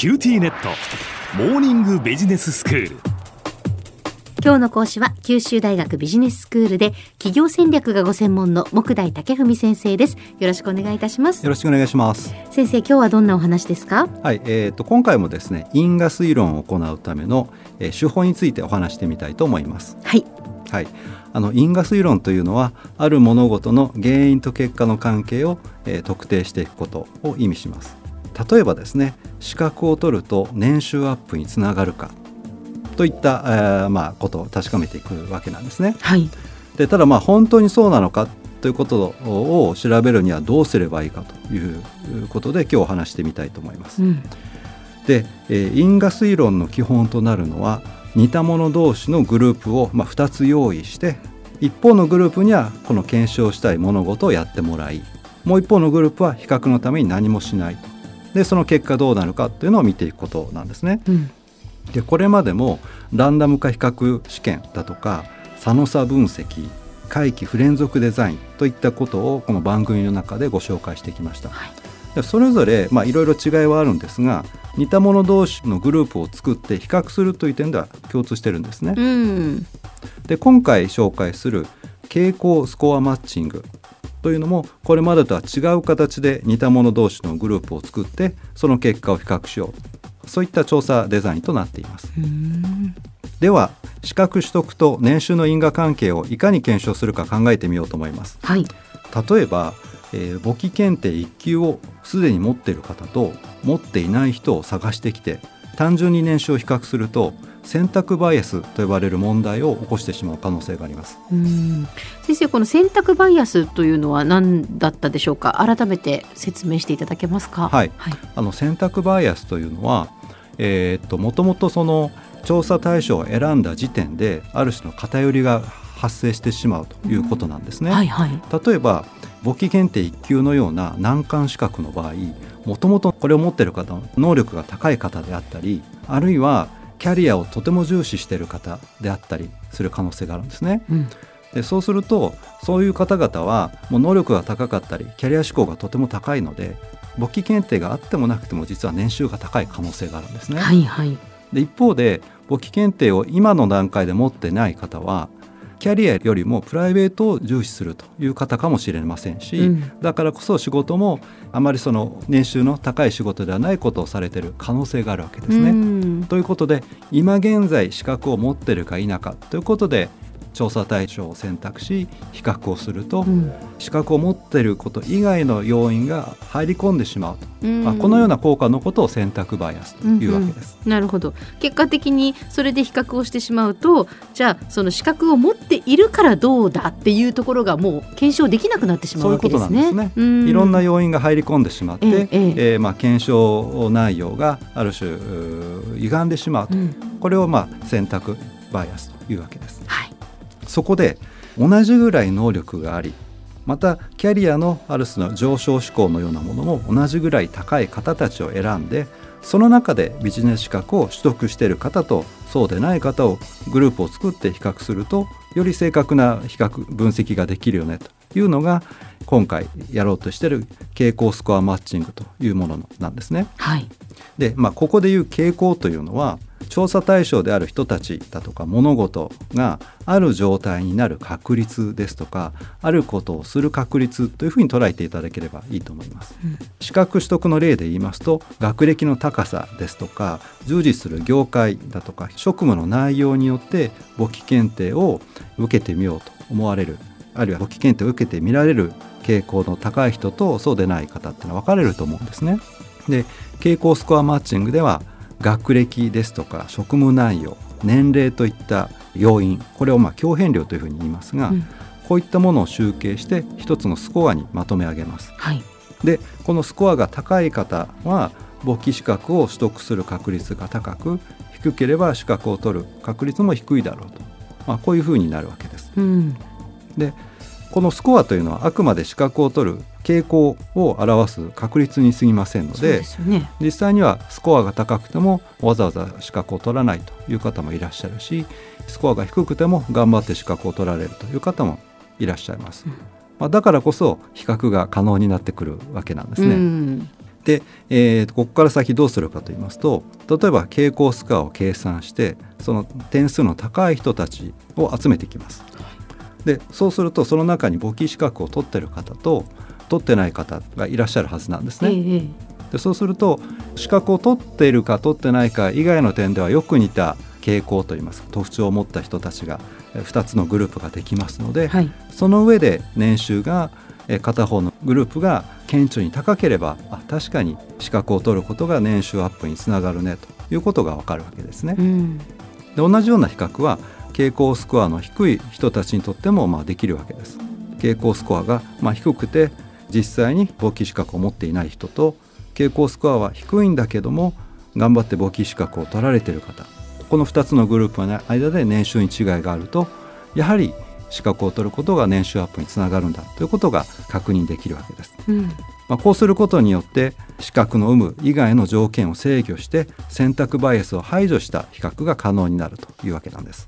QTnet。モーニングビジネススクール。今日の講師は九州大学ビジネススクールで企業戦略がご専門の目代武史先生です。よろしくお願いいたします。よろしくお願いします。先生今日はどんなお話ですか？はい、えーと、今回もですね因果推論を行うための、えー、手法についてお話してみたいと思います。はい。はい、あの因果推論というのはある物事の原因と結果の関係を、えー、特定していくことを意味します例えばですね資格を取ると年収アップにつながるかといった、えー、まあ、ことを確かめていくわけなんですね。はい、でただまあ本当にそうなのかということを調べるにはどうすればいいかということで今日お話してみたいと思います。うん、で、えー、因果推論の基本となるのは似た者同士のグループを、まあ、2つ用意して一方のグループにはこの検証したい物事をやってもらいもう一方のグループは比較のために何もしないとでその結果どうなるかっていうのを見ていくことなんですね。うん、でこれまでもランダム化比較試験だとか差の差分析回帰不連続デザインといったことをこの番組の中でご紹介してきました。はい、それぞれまあいろいろ違いはあるんですが似た者同士のグループを作って比較するという点では共通してるんですね。うん、で今回紹介する傾向スコアマッチングというのもこれまでとは違う形で似た者同士のグループを作ってその結果を比較しようそういった調査デザインとなっています。では資格取得と年収の因果関係をいかに検証するか考えてみようと思います。はい、例えば、えー、簿記検定1級をすでに持っている方と持っていない人を探してきて単純に年収を比較すると選択バイアスと呼ばれる問題を起こしてしまう可能性があります。先生この選択バイアスというのは何だったでしょうか？改めて説明していただけますか？はい、はい、あの選択バイアスというのはえー、っともともとその調査対象を選んだ時点である種の偏りが発生してしまうということなんですね、はいはい、例えば簿記検定1級のような難関資格の場合もともとこれを持っている方能力が高い方であったりあるいはキャリアをとても重視している方であったりする可能性があるんですね。うん、でそうするとそういう方々はもう能力が高かったりキャリア志向がとても高いので簿記検定があってもなくても実は年収が高い可能性があるんですね。はいはい、で一方で簿記検定を今の段階で持ってない方はキャリアよりもプライベートを重視するという方かもしれませんし、うん、だからこそ仕事もあまりその年収の高い仕事ではないことをされている可能性があるわけですね。うん、ということで今現在資格を持っているか否かということで調査対象を選択し比較をすると、うん、資格を持っていること以外の要因が入り込んでしまうと、うん、まあ、このような効果のことを選択バイアスというわけです。うんうん、なるほど。結果的にそれで比較をしてしまうとじゃあその資格を持っているからどうだっていうところがもう検証できなくなってしまうわけですね。そういうことなんですね。いろんな要因が入り込んでしまって、えええー、まあ、検証内容がある種歪んでしまうと、これをまあ選択バイアスというわけです。はいそこで同じぐらい能力がありまたキャリアのある種の上昇志向のようなものも同じぐらい高い方たちを選んでその中でビジネス資格を取得している方とそうでない方をグループを作って比較するとより正確な比較分析ができるよねというのが今回やろうとしている傾向スコアマッチングというものなんですね。はい、で、まあ、ここでいう傾向というのは調査対象である人たちだとか物事がある状態になる確率ですとかあることをする確率というふうに捉えていただければいいと思います、うん、資格取得の例で言いますと学歴の高さですとか従事する業界だとか職務の内容によって簿記検定を受けてみようと思われるあるいは簿記検定を受けてみられる傾向の高い人とそうでない方っていうのは分かれると思うんですね。で傾向スコアマッチングでは学歴ですとか職務内容年齢といった要因これをまあ強変量というふうに言いますが、うん、こういったものを集計して一つのスコアにまとめ上げます。はい、でこのスコアが高い方は簿記資格を取得する確率が高く低ければ資格を取る確率も低いだろうと、まあ、こういうふうになるわけです。うん、でこのスコアというのはあくまで資格を取る傾向を表す確率に過ぎませんので、ね、実際にはスコアが高くてもわざわざ資格を取らないという方もいらっしゃるしスコアが低くても頑張って資格を取られるという方もいらっしゃいます。うん、まあ、だからこそ比較が可能になってくるわけなんですね。で、えー、ここから先どうするかと言いますと例えば傾向スコアを計算してその点数の高い人たちを集めていきます。でそうするとその中に簿記資格を取ってる方と取ってない方がいらっしゃるはずなんですね。ええ、でそうすると資格を取っているか取ってないか以外の点ではよく似た傾向といいますか特徴を持った人たちが2つのグループができますので、はい、その上で年収が片方のグループが顕著に高ければあ確かに資格を取ることが年収アップにつながるねということが分かるわけですね。うん、で同じような比較は傾向スコアの低い人たちにとってもまあできるわけです。傾向スコアがまあ低くて実際に簿記資格を持っていない人と傾向スコアは低いんだけども頑張って簿記資格を取られている方この2つのグループの間で年収に違いがあるとやはり資格を取ることが年収アップにつながるんだということが確認できるわけです。うん、まあ、こうすることによって資格の有無以外の条件を制御して選択バイアスを排除した比較が可能になるというわけなんです。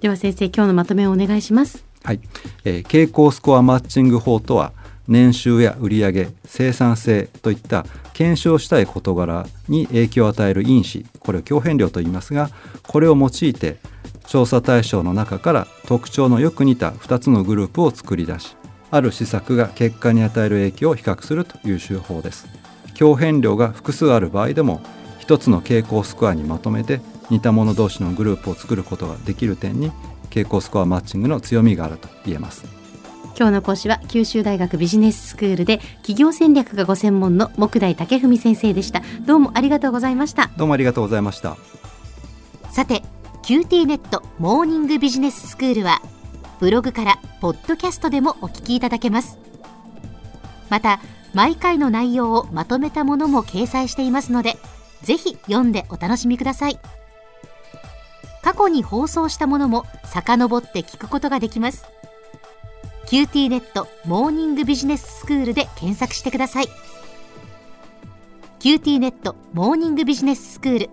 では先生今日のまとめをお願いします。はい、えー、傾向スコアマッチング法とは年収や売上生産性といった検証したい事柄に影響を与える因子これを強変量と言いますがこれを用いて調査対象の中から特徴のよく似た2つのグループを作り出しある施策が結果に与える影響を比較するという手法です強変量が複数ある場合でも1つの傾向スコアにまとめて似た者同士のグループを作ることができる点に傾向スコアマッチングの強みがあると言えます。今日の講師は九州大学ビジネススクールで企業戦略がご専門の木大武文先生でした。どうもありがとうございました。どうもありがとうございました。さて QT ネットモーニングビジネススクールはブログからポッドキャストでもお聞きいただけます。また毎回の内容をまとめたものも掲載していますのでぜひ読んでお楽しみください。過去に放送したものも遡って聞くことができます。QT ネットモーニングビジネススクールで検索してください。QT ネットモーニングビジネススクール。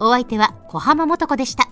お相手は小浜もとこでした。